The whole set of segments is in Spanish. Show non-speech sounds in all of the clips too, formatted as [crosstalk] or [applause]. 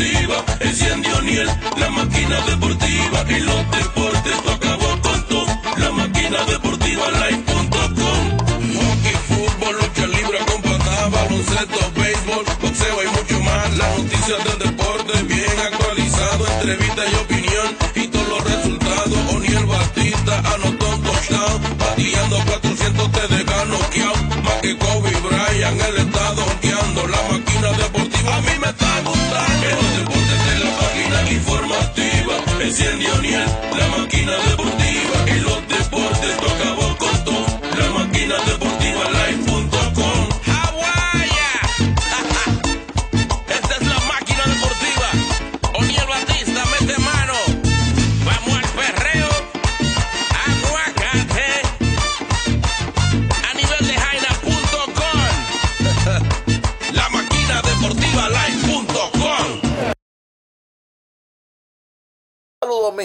Enciende O'Neill, la máquina deportiva. Y los deportes, tú acabó con todo. La máquina deportiva live.com. Hockey, fútbol, lucha libre con patada, baloncesto, béisbol, boxeo y mucho más. Las noticias del deporte bien actualizado. Entrevista y opinión y todos los resultados. O'Neill Batista anotó un touchdown. Bateando 400 te deja noqueado. Más que Kobe Bryant, él está donkeando. La máquina deportiva a mí me está gustando. in the Union.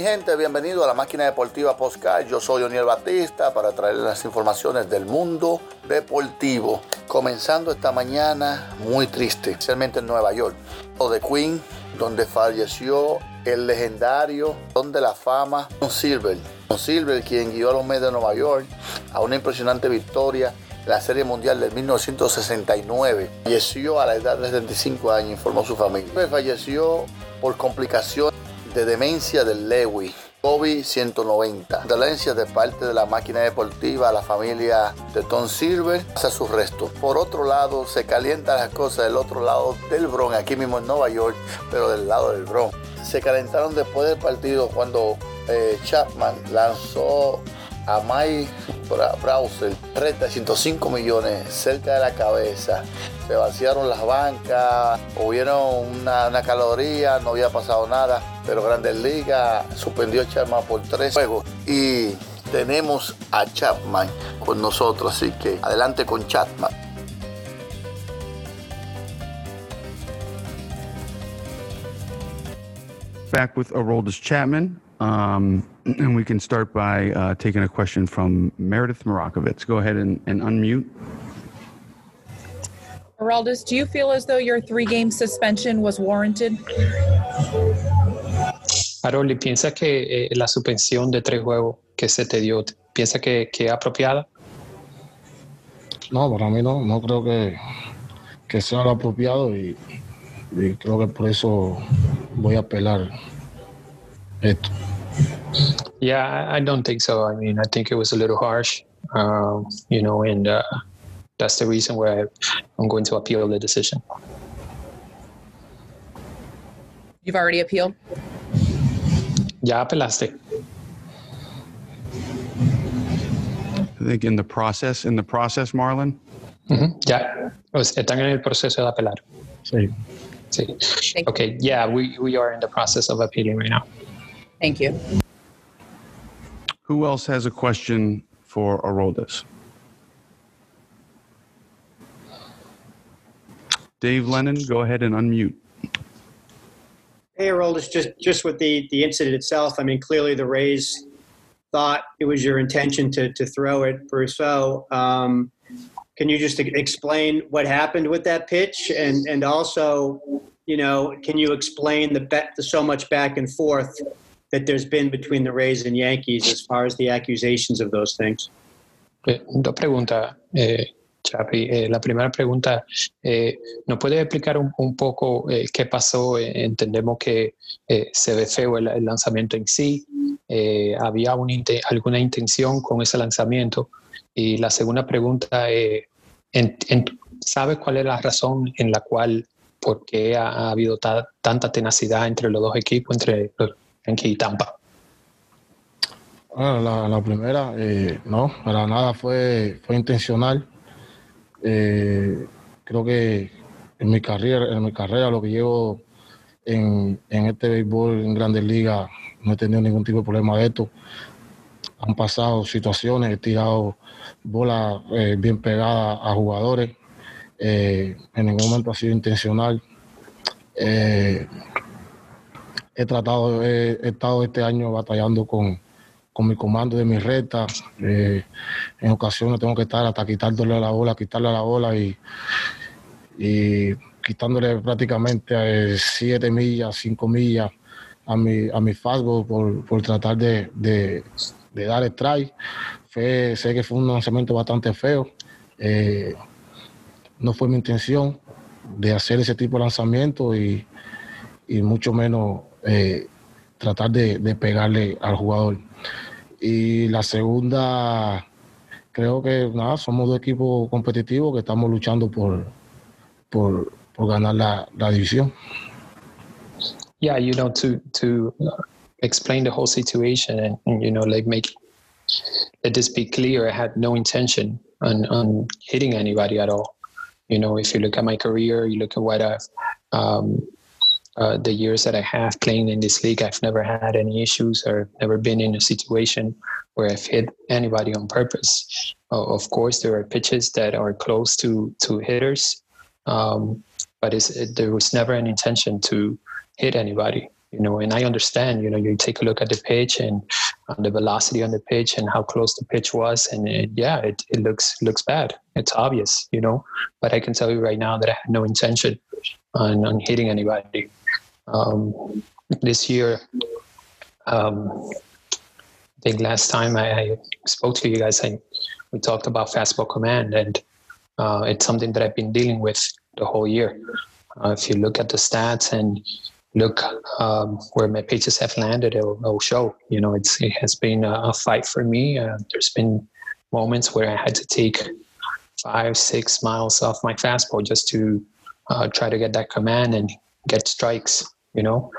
Gente, bienvenido a la máquina deportiva Postcard. Yo soy Oniel Batista para traerles las informaciones del mundo deportivo. Comenzando esta mañana muy triste, especialmente en Nueva York, o de Queen, donde falleció el legendario Don de la Fama, Don Silver. Don Silver, quien guió a los Mets de Nueva York a una impresionante victoria en la Serie Mundial del 1969. Falleció a la edad de 75 años, informó su familia. Falleció por complicaciones de demencia del Lewy. COVID-190. Condolencias de parte de la máquina deportiva la familia de Tom Silver hacia sus restos. Por otro lado, se calientan las cosas del otro lado del Bronx, aquí mismo en Nueva York, pero del lado del Bronx. Se calentaron después del partido cuando eh, Chapman lanzó a Mike Browser reta 105 millones cerca de la cabeza. Se vaciaron las bancas, hubieron una caloría, no había pasado nada, pero Grandes Ligas suspendió a Chapman por tres juegos y tenemos a Chapman con nosotros, así que adelante con Chapman. back with Aroldis Chapman. Um, [clears throat] and we can start by uh, taking a question from Meredith Marakovitz. Go ahead and unmute. Geraldus, do you feel as though your three game suspension was warranted? Aroli, ¿piensa que eh, la suspensión de tres juegos que se te dio, piensa que, que es apropiada? No, para mí no, no creo que, que sea lo apropiado y, y creo que por eso voy a apelar esto. Yeah, I- I don't think so. I mean, I think it was a little harsh, um, you know, and uh, that's the reason why I'm going to appeal the decision. You've already appealed? Ya apelaste. I think in the process, in the process, Marlon. Ujú, Ya, O sea, están en el proceso de apelar. Sí. Sí. Okay, yeah, we, we are in the process of appealing right now. Thank you. Who else has a question for Aroldis? Dave Lennon, go ahead and unmute. Hey, Aroldis, just just with the the incident itself. I mean, clearly the Rays thought it was your intention to to throw it, Brousseau. Um, can you just explain what happened with that pitch, and and also, you know, can you explain the, ba- the so much back and forth that there's been between the Rays and Yankees as far as the accusations of those things? Eh, Dos preguntas, eh, Chapi. Eh, la primera pregunta, eh, ¿nos puede explicar un, un poco eh, qué pasó? Eh, entendemos que se ve feo el, lanzamiento en sí. ¿Había inte- alguna intención con ese lanzamiento? Y la segunda pregunta, en- en- ¿sabes cuál es la razón en la cual, por qué ha, ha habido ta- tanta tenacidad entre los dos equipos, entre los Yankees y Tampa? Bueno, la, primera, no, para nada fue intencional. Eh, creo que en mi carrera, en mi carrera, lo que llevo en, en este béisbol en Grandes Ligas, no he tenido ningún tipo de problema de esto. Han pasado situaciones, he tirado bolas eh, bien pegadas a jugadores. Eh, en ningún momento ha sido intencional. Eh, he tratado, he, he estado este año batallando con, con mi comando de mi recta. Eh, en ocasiones tengo que estar hasta quitándole la bola, quitarle la bola y, quitándole prácticamente 7 millas, 5 millas a mi, a mi fastball por, por tratar de, de, dar strike. Fue, sé que fue un lanzamiento bastante feo. Eh, no fue mi intención de hacer ese tipo de lanzamiento y, y mucho menos eh, tratar de, pegarle al jugador. Y la segunda, creo que nada, somos dos equipos competitivos que estamos luchando por, por, por ganar la, la división. Yeah, you know, to to explain the whole situation and, and you know, like make let this be clear. I had no intention on on hitting anybody at all. You know, if you look at my career, you look at what I've um, uh, the years that I have playing in this league, I've never had any issues or never been in a situation where I've hit anybody on purpose. Uh, of course, there are pitches that are close to to hitters, um, but it, there was never an intention to hit anybody. You know, and I understand. You know, you take a look at the pitch and the velocity on the pitch and how close the pitch was, and it, yeah, it, it looks looks bad. It's obvious. You know, but I can tell you right now that I had no intention on, on hitting anybody. Um, this year, um, I think last time I, I, spoke to you guys, I, we talked about fastball command, and uh, it's something that I've been dealing with the whole year. Uh, if you look at the stats and look um, where my pitches have landed, it'll, show. You know, it's it has been a, a fight for me. Uh, there's been moments where I had to take five, six miles off my fastball just to uh, try to get that command and get strikes you know?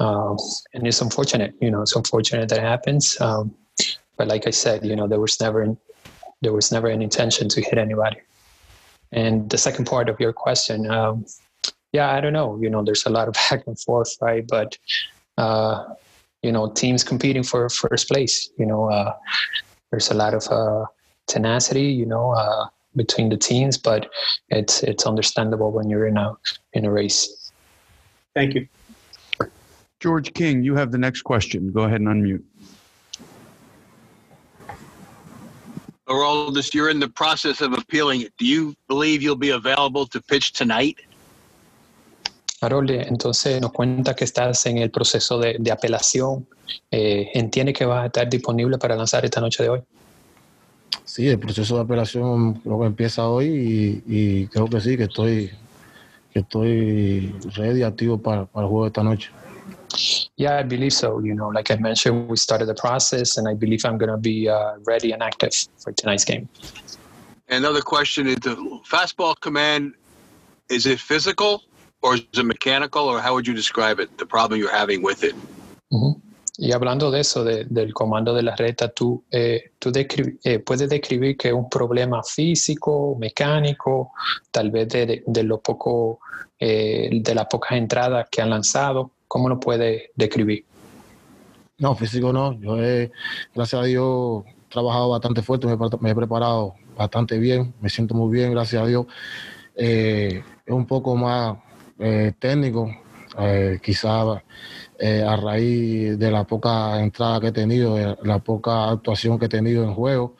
Um, and it's unfortunate you know it's unfortunate that happens. Um, but like i said you know there was never there was never an intention to hit anybody. And the second part of your question um, yeah i don't know you know there's a lot of [laughs] back and forth right? But uh, you know teams competing for first place you know uh, there's a lot of uh, tenacity you know uh, between the teams but it's it's understandable when you're in a in a race. Thank you George King, you have the next question. Go ahead and unmute. Aroldis, you're in the process of appealing. Do you believe you'll be available to pitch tonight? Harold, entonces nos cuenta que estás en el proceso de, de apelación. Eh, ¿Entiende que va a estar disponible para lanzar esta noche de hoy? Sí, el proceso de apelación creo que empieza hoy y, y creo que sí, que estoy, que estoy ready, activo para, para el juego de esta noche. Yeah, I believe so. You know, like I mentioned, we started the process, and I believe I'm going to be uh, ready and active for tonight's game. Another question is the fastball command, is it physical or is it mechanical, or how would you describe it, the problem you're having with it? Uh-huh. Y hablando de eso, de, del comando de la reta, ¿tú, eh, tú descri eh, puedes describir que es un problema físico, mecánico, tal vez de, de, de lo poco, eh, de las pocas entradas que han lanzado? ¿Cómo lo puede describir? No, físico no. Yo he, gracias a Dios, trabajado bastante fuerte, me, he preparado bastante bien, me siento muy bien, gracias a Dios. Eh, es un poco más eh, técnico, eh, quizás a raíz de la poca entrada que he tenido, de la poca actuación que he tenido en juego.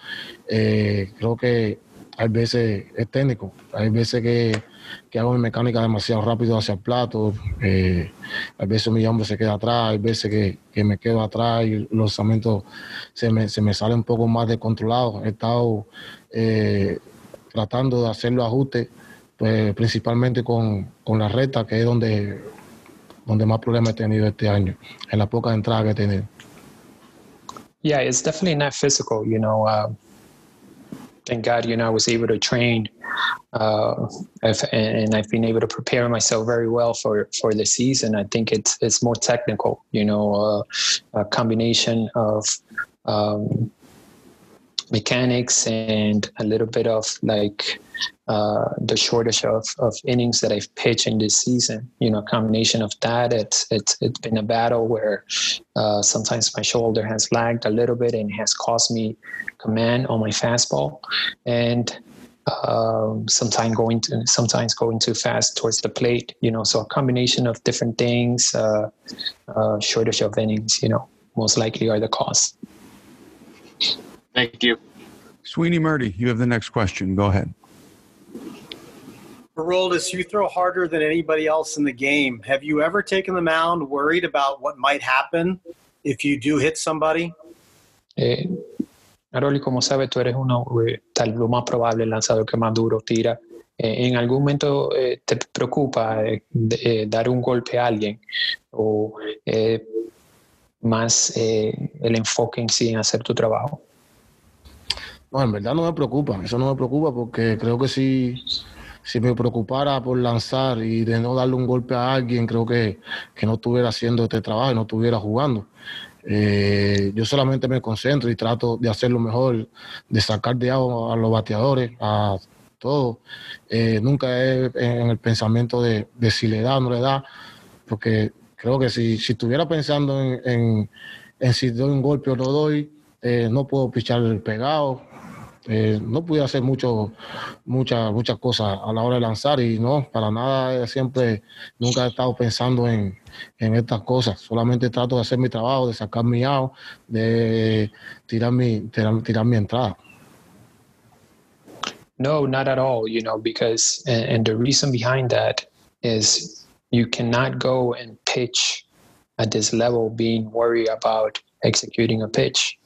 creo que hay veces es técnico, hay veces que que hago mi mecánica demasiado rápido hacia el plato. Eh, a veces mi hombre se queda atrás, hay veces que, que me quedo atrás y los lanzamientos se me, se me sale un poco más descontrolado. He estado eh, tratando de hacer los ajustes, pues, principalmente con, con la recta, que es donde, donde más problemas he tenido este año, en las pocas entradas que he tenido. Yeah, it's definitely not physical, you know. Uh, thank God, you know, I was able to train uh, and I've been able to prepare myself very well for for the season. I think it's it's more technical, you know, uh, a combination of um, mechanics and a little bit of like uh, the shortage of, of innings that I've pitched in this season. You know, combination of that. It's it's it's been a battle where uh, sometimes my shoulder has lagged a little bit and has caused me command on my fastball, and um, sometimes going to sometimes going too fast towards the plate. You know, so a combination of different things, uh, uh, shortage of innings. You know, most likely are the cause. Thank you. Sweeney Murdy, you have the next question. Go ahead. Aroldis, you throw harder than anybody else in the game. Have you ever taken the mound worried about what might happen if you do hit somebody? Eh, Aroli, como sabes, tú eres uno, eh, tal lo más probable, el lanzador que más duro tira. Eh, ¿En algún momento eh, te preocupa eh, dar un golpe a alguien? ¿O más el enfoque en sí en hacer tu trabajo? No, en verdad no me preocupa, eso no me preocupa porque creo que si, si me preocupara por lanzar y de no darle un golpe a alguien, creo que, que no estuviera haciendo este trabajo y no estuviera jugando. Eh, yo solamente me concentro y trato de hacer lo mejor, de sacar de agua a los bateadores, a todo. Eh, nunca es en el pensamiento de, de si le da o no le da, porque creo que si, si estuviera pensando en, en, en si doy un golpe o no doy, eh, no puedo pichar pegado, eh, no pude hacer mucho, muchas muchas cosas a la hora de lanzar y no, para nada, eh, siempre, nunca he estado pensando en, en estas cosas. Solamente trato de hacer mi trabajo, de sacar mi out, de tirar mi, tirar, tirar mi entrada. No, not at all, you know, because, and, and the reason behind that is you cannot go and pitch at this level being worried about executing a pitch.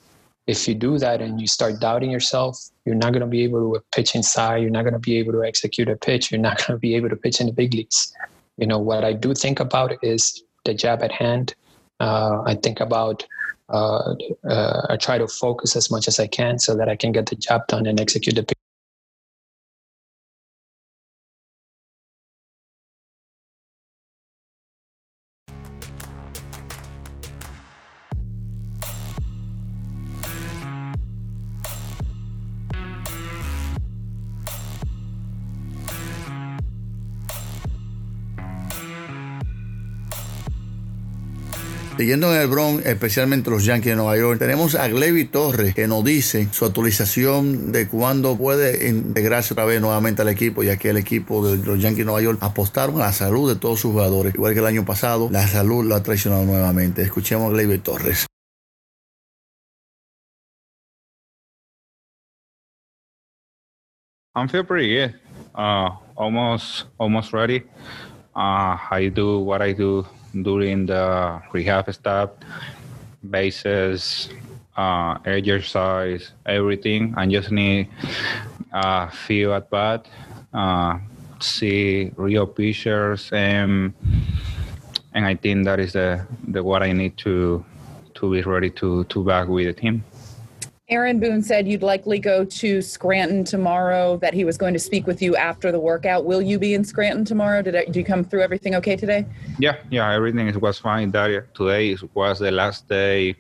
If you do that and you start doubting yourself, you're not going to be able to pitch inside. You're not going to be able to execute a pitch. You're not [laughs] going to be able to pitch in the big leagues. You know, what I do think about is the job at hand. Uh, I think about, uh, uh, I try to focus as much as I can so that I can get the job done and execute the pitch. Siguiendo en el Bronx, especialmente los Yankees de Nueva York, tenemos a Glevi Torres que nos dice su actualización de cuándo puede integrarse otra vez nuevamente al equipo, ya que el equipo de los Yankees de Nueva York apostaron a la salud de todos sus jugadores. Igual que el año pasado, la salud lo ha traicionado nuevamente. Escuchemos a Glevi Torres. I'm feel pretty good. Uh, almost almost ready. Uh, I do what I do during the rehab stuff, bases, uh, exercise, everything. I just need uh, feel at bat, uh, see real pictures, and and I think that is the, the what I need to to be ready to to back with the team. Aaron Boone said you'd likely go to Scranton tomorrow, that he was going to speak with you after the workout. Will you be in Scranton tomorrow? Did, I, did you come through everything okay today? Yeah, yeah, everything was fine. That today was the last day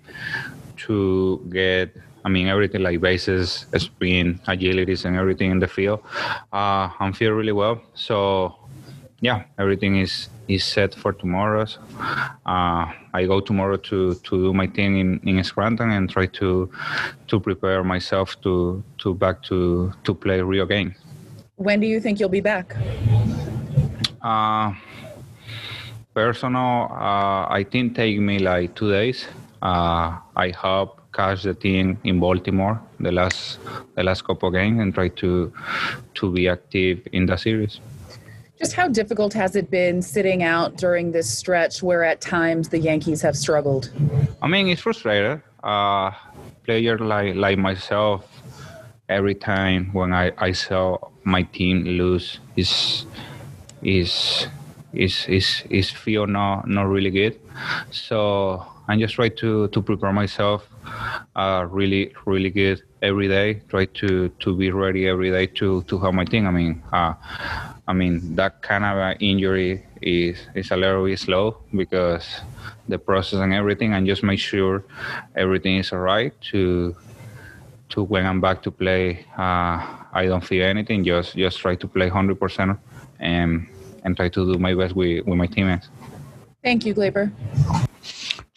to get. I mean, everything like bases, sprint, agilities, and everything in the field. Uh, I'm feeling really well. So, yeah, everything is is set for tomorrow. So, uh, I go tomorrow to to do my thing in, in Scranton and try to to prepare myself to to back to to play real games. When do you think you'll be back? Uh, personal, uh, I think take me like two days. Uh, I hope catch the team in Baltimore the last the last couple games and try to to be active in the series. Just how difficult has it been sitting out during this stretch where at times the Yankees have struggled? I mean, it's frustrating. Uh, player like like myself, every time when I, I saw my team lose, is is is is is feel not not really good. So I just try to to prepare myself really really good every day. Try to to be ready every day to to help my team. I mean, uh, I mean that kind of injury is is a little bit slow because the process and everything, and just make sure everything is alright to to when I'm back to play. Uh, I don't feel anything. Just just try to play hundred percent and and try to do my best with with my teammates. Thank you, Glaber.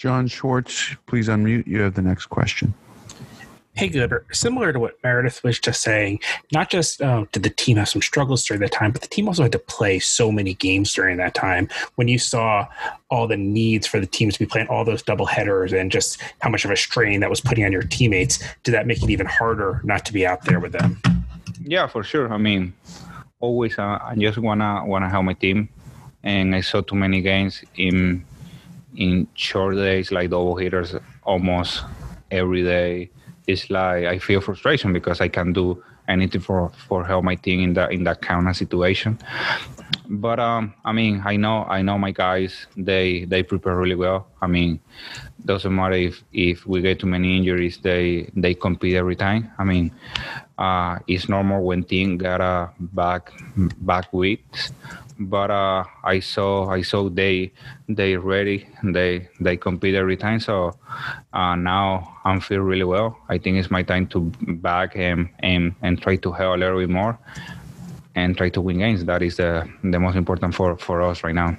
John Schwartz, please unmute. You have the next question. Hey, Gooder. Similar to what Meredith was just saying, not just uh, did the team have some struggles during that time, but the team also had to play so many games during that time. When you saw all the needs for the teams to be playing all those double headers and just how much of a strain that was putting on your teammates, did that make it even harder not to be out there with them? Yeah, for sure. I mean, always uh, I just wanna wanna help my team, and I saw too many games in in short days like double hitters almost every day. It's like I feel frustration because I can't do anything for for help my team in that in that kind of situation. But um, I mean, I know I know my guys. They they prepare really well. I mean, doesn't matter if if we get too many injuries. They they compete every time. I mean, uh, it's normal when team got a back back weeks. But uh, I saw I saw they they ready. They they compete every time. So uh, now I'm feel really well. I think it's my time to back and and and try to help a little bit more and try to win games. That is the the most important for for us right now.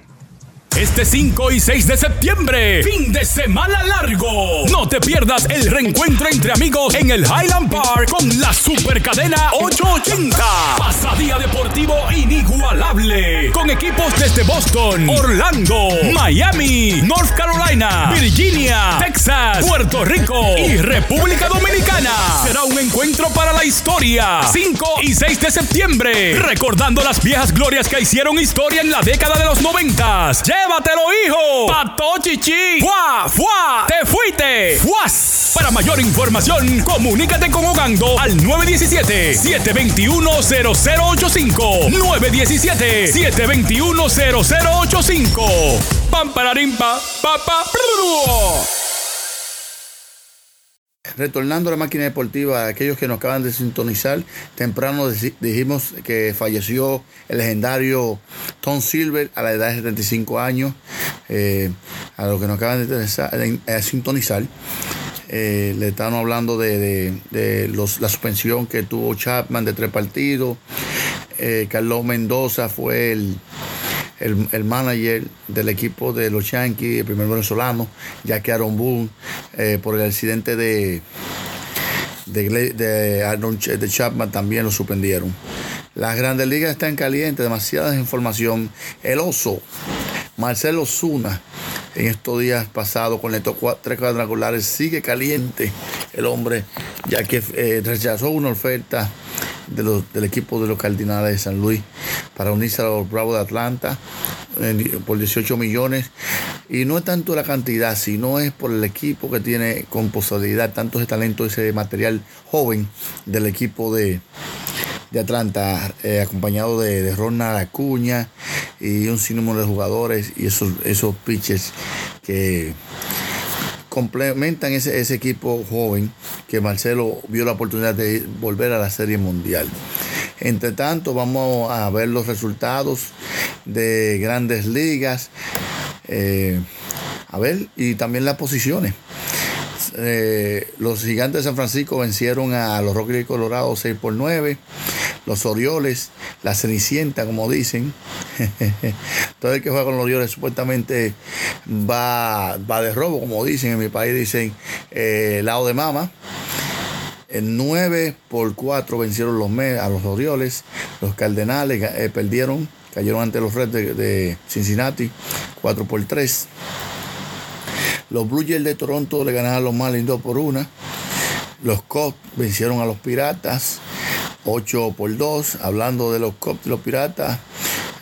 Este 5 y 6 de septiembre, fin de semana largo. No te pierdas el reencuentro entre amigos en el Highland Park con la supercadena 880. Pasadía deportivo inigualable. Con equipos desde Boston, Orlando, Miami, North Carolina, Virginia, Texas, Puerto Rico y República Dominicana. Será un encuentro para la historia. 5 y 6 de septiembre. Recordando las viejas glorias que hicieron historia en la década de los 90. ¡Llévatelo, hijo! ¡Pato chichi! ¡Fua! ¡Fua! ¡Te fuiste! ¡Fuas! Para mayor información, comunícate con Ogando al 917-721-0085. 917-721-0085. ¡Pam, pararim, pa, pa, pa! Retornando a la máquina deportiva, aquellos que nos acaban de sintonizar, temprano dijimos que falleció el legendario Tom Silver a la edad de 75 años. Eh, a los que nos acaban de, de sintonizar, eh, le están hablando de, la suspensión que tuvo Chapman de tres partidos. Eh, Carlos Mendoza fue el, el, el, manager del equipo de los Yankees, el primer venezolano, ya que Aaron Boone, eh, por el accidente de, de, de, Chapman, también lo suspendieron. Las grandes ligas están calientes, demasiada información. El oso, Marcelo Zuna, en estos días pasados con estos tres cuadrangulares, sigue caliente el hombre, ya que eh, rechazó una oferta de los, del equipo de los Cardinales de San Luis para unirse a los Bravos de Atlanta por 18 millones. Y no es tanto la cantidad, sino es por el equipo que tiene con posibilidad, tanto ese talento, ese material joven del equipo de, de Atlanta, eh, acompañado de, de Ronald Acuña y un sinnúmero de jugadores y esos, esos pitchers que complementan ese, ese equipo joven que Marcelo vio la oportunidad de volver a la Serie Mundial. Entre tanto, vamos a ver los resultados de grandes ligas. Eh, a ver, y también las posiciones. Eh, los gigantes de San Francisco vencieron a los Rockies de Colorado 6 por 9. Los Orioles, la Cenicienta, como dicen. [laughs] Todo el que juega con los Orioles supuestamente va, va de robo, como dicen. En mi país dicen eh, lado de mama. En 9 por 4 vencieron los a los Orioles. Los Cardenales eh, perdieron, cayeron ante los Reds de, de Cincinnati 4 por 3. Los Blue Jays de Toronto le ganaron a los Marlins 2 por 1. Los Cubs vencieron a los Piratas 8 por 2. Hablando de los Cubs y los Piratas,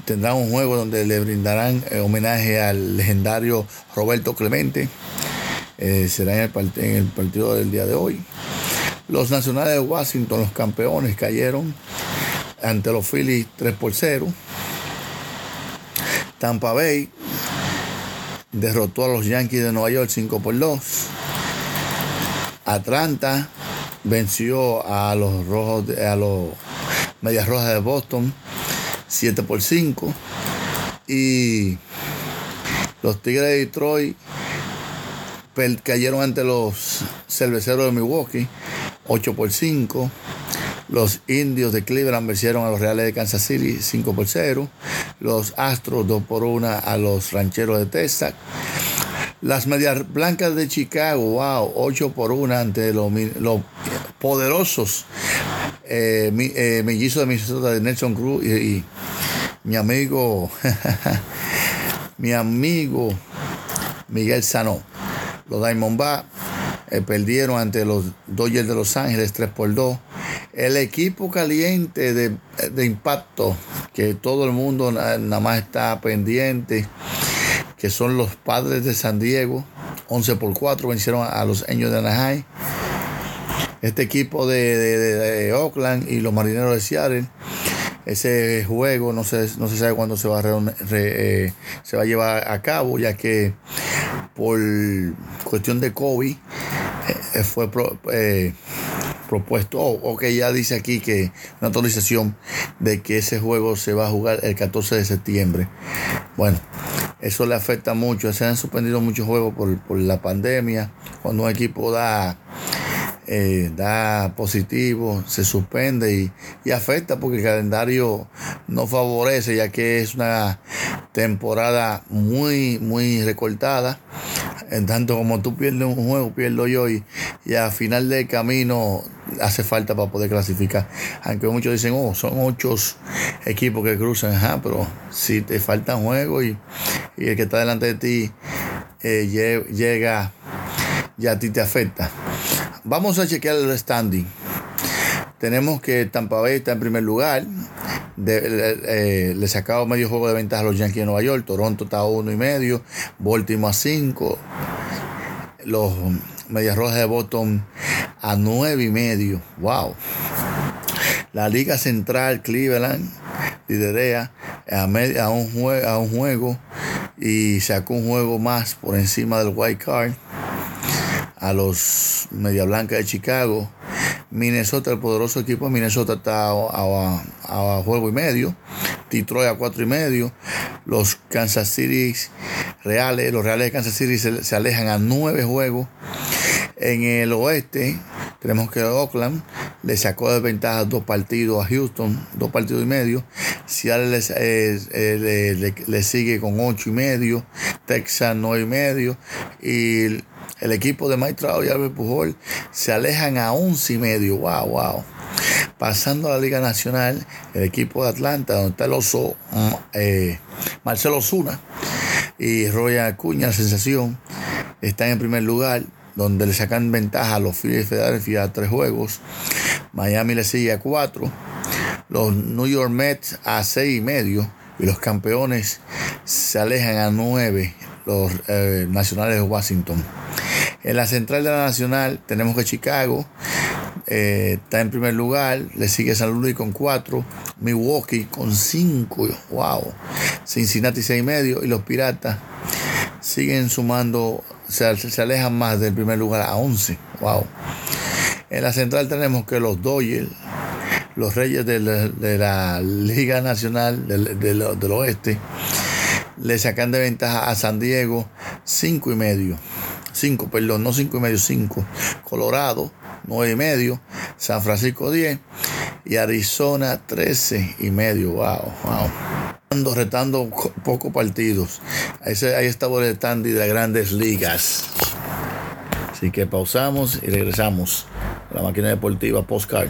tendrán un juego donde le brindarán eh, homenaje al legendario Roberto Clemente. Eh, será en el, en el partido del día de hoy. Los Nacionales de Washington, los campeones, cayeron ante los Phillies 3 por 0. Tampa Bay derrotó a los Yankees de Nueva York 5 por 2. Atlanta venció a los rojos de- a los Medias Rojas de Boston 7 por 5. Y los Tigres de Detroit cayeron ante los Cerveceros de Milwaukee 8 por 5. Los indios de Cleveland vencieron a los Reales de Kansas City 5 por 0. Los Astros 2 por 1 a los Rancheros de Texas. Las Medias Blancas de Chicago, wow, 8 por 1 ante los, los poderosos eh, mi- eh, mellizos de Minnesota de Nelson Cruz y, y mi amigo, [laughs] mi amigo Miguel Sanó. Los Diamondbacks eh, perdieron ante los Dodgers de Los Ángeles 3 por 2. El equipo caliente de de impacto que todo el mundo na- nada más está pendiente, que son los padres de San Diego. 11 por 4 vencieron a los Años de Anaheim. Este equipo de, de- Oakland y los Marineros de Seattle. Ese juego no se, no se sabe cuándo se va, a re- eh, se va a llevar a cabo, ya que por cuestión de COVID fue pro- eh, propuesto, o o que ya dice aquí que una autorización de que ese juego se va a jugar el 14 de septiembre. Bueno, eso le afecta mucho. Se han suspendido muchos juegos por, por la pandemia. Cuando un equipo da, eh, da positivo, se suspende y, y afecta porque el calendario no favorece, ya que es una temporada muy, muy recortada. En tanto como tú pierdes un juego, pierdo yo y, y a final del camino hace falta para poder clasificar. Aunque muchos dicen, oh, son ocho equipos que cruzan, ajá, pero si te faltan juegos y, y el que está delante de ti eh, lle- llega, ya a ti te afecta. Vamos a chequear el standing. Tenemos que Tampa Bay está en primer lugar. Eh, le sacado medio juego de ventaja a los Yankees de Nueva York. Toronto está a uno y medio. Baltimore a 5. Los Medias Rojas de Boston a nueve y medio. Wow. La Liga Central Cleveland liderea a, un, a un juego y sacó un juego más por encima del White Card a los Media Blanca de Chicago. Minnesota, el poderoso equipo de Minnesota está a, juego y medio. Detroit a cuatro y medio. Los Kansas City Reales, los Reales de Kansas City se, alejan a nueve juegos. En el oeste tenemos que Oakland le sacó de ventaja dos partidos a Houston, dos partidos y medio. Seattle les- eh, eh, le, le- le sigue con ocho y medio. Texas nueve y medio. Y el equipo de Mike y Albert Pujol se alejan a once y medio. Wow, wow. Pasando a la Liga Nacional, el equipo de Atlanta, donde está el oso mm, eh, Marcelo Zuna y Roya Acuña, sensación, están en primer lugar, donde le sacan ventaja a los Phillies de Philadelphia a tres juegos. Miami le sigue a cuatro. Los New York Mets a seis y medio. Y los campeones se alejan a nueve, los eh, nacionales de Washington. En la central de la nacional tenemos que Chicago eh, está en primer lugar, le sigue San Luis con cuatro, Milwaukee con cinco, wow, Cincinnati seis y medio y los Piratas siguen sumando, se, se alejan más del primer lugar a 11, wow. En la central tenemos que los Dodgers, los Reyes de la, Liga Nacional del Oeste, le sacan de ventaja a San Diego cinco y medio. 5, perdón, no 5 y medio, 5. Colorado, 9 y medio. San Francisco, 10. Y Arizona, 13 y medio. Wow, wow. Ando retando co- pocos partidos. Ahí está el standing de las grandes ligas. Así que pausamos y regresamos. a La máquina deportiva Postcard.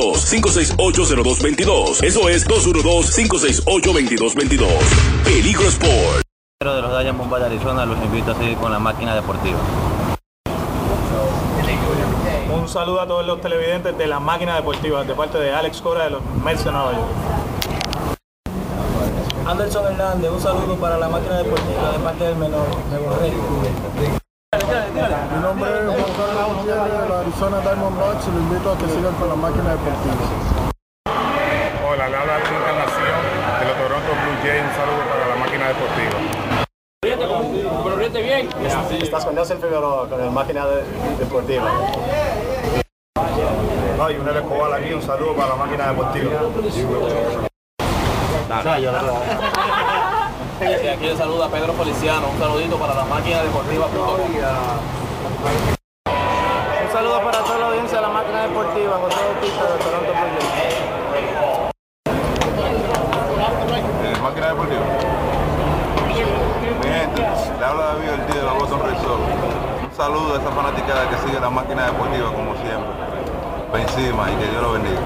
212-568-0222. Eso es 212-568-2222. Peligro Sport. de los Diamondbacks de Arizona los invito a seguir con la máquina deportiva. Un saludo a todos los televidentes de la máquina deportiva de parte de Alex Cora de los Mets de Nueva York. Anderson Hernández, un saludo para la máquina deportiva de parte del menor. Me borré. Mi nombre es de la Arizona Diamondbacks y lo invito a que sigan con la máquina deportiva. Hola, le habla la Encarnación de los Toronto Blue Jays. Un saludo para la máquina deportiva. Ríete bien. Estás con Nelson Figueroa, con la máquina de- deportiva. Ay, un Escobar aquí, un saludo para la máquina deportiva. Aquí le saluda Pedro Feliciano, un saludito para la máquina deportiva. Un saludo para toda la audiencia de la máquina deportiva, José Bautista de Toronto Blue Jays. Deportiva. Mi gente, le habla David Ortiz de la Boston Red Sox. Un saludo a esa fanaticada que sigue la máquina deportiva como siempre. Encima y que Dios lo bendiga.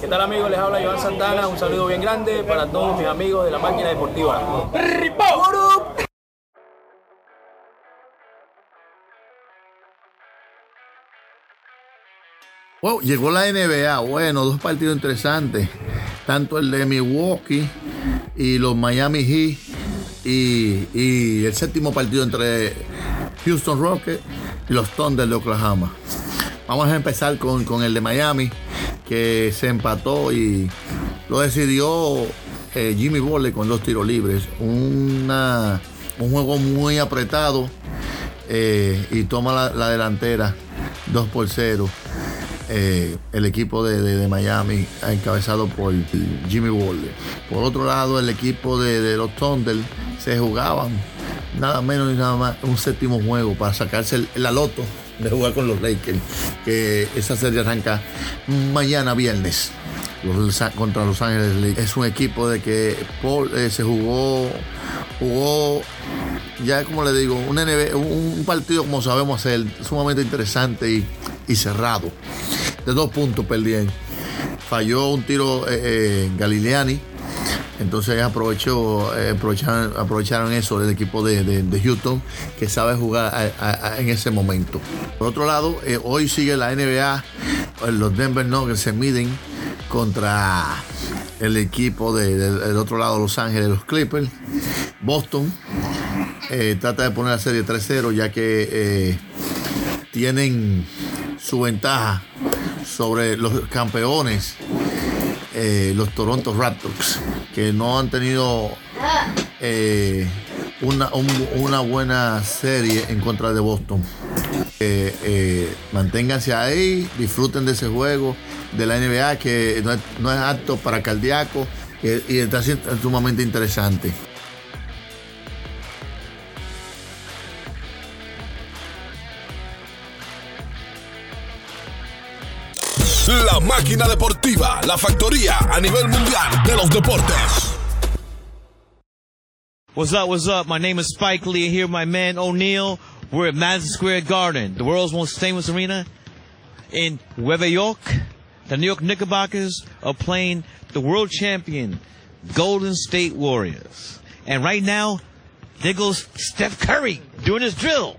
¿Qué tal amigos? Les habla Iván Santana. Un saludo bien grande para todos mis amigos de la máquina deportiva. Bueno, llegó la NBA. Bueno, dos partidos interesantes. Tanto el de Milwaukee y los Miami Heat. Y, y el séptimo partido entre Houston Rockets y los Thunder de Oklahoma. Vamos a empezar con, con el de Miami, que se empató y lo decidió eh, Jimmy Butler con dos tiros libres. Una, un juego muy apretado eh, y toma la, la delantera 2 por 0. Eh, el equipo de, de- Miami encabezado por Jimmy Butler. Por otro lado, el equipo de, los Thunder se jugaban nada menos ni nada más un séptimo juego para sacarse el, la loto de jugar con los Lakers. Que esa serie arranca mañana viernes contra Los Ángeles Lakers. Es un equipo de que eh, se jugó, jugó ya como le digo, un, NBA un partido como sabemos hacer, sumamente interesante y, y cerrado. De dos puntos perdían. Falló un tiro eh, eh, Galileani. Entonces aprovechó, eh, aprovecharon, eso del equipo de, de- de Houston que sabe jugar en ese momento. Por otro lado, eh, hoy sigue la NBA. eh, Los Denver Nuggets se miden contra el equipo de- del otro lado, Los Ángeles, los Clippers. Boston trata de poner la serie 3-0 ya que tienen su ventaja sobre los campeones, eh, los Toronto Raptors, que no han tenido eh, una, un- una buena serie en contra de Boston. Eh, manténganse ahí, disfruten de ese juego de la NBA que no es, no es apto para cardíaco y está sumamente interesante. Máquina deportiva, la factoría a nivel mundial de los deportes. What's up? What's up? My name is Spike Lee. Here, my man O'Neal. We're at Madison Square Garden, the world's most famous arena in Nueva York. The New York Knickerbockers are playing the world champion Golden State Warriors. And right now, there goes Steph Curry doing his drill.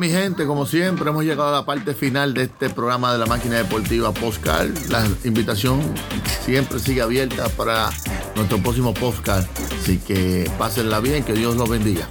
Mi gente, como siempre, hemos llegado a la parte final de este programa de la máquina deportiva Postcard. La invitación siempre sigue abierta para nuestro próximo podcast. Así que pásenla bien, que Dios los bendiga.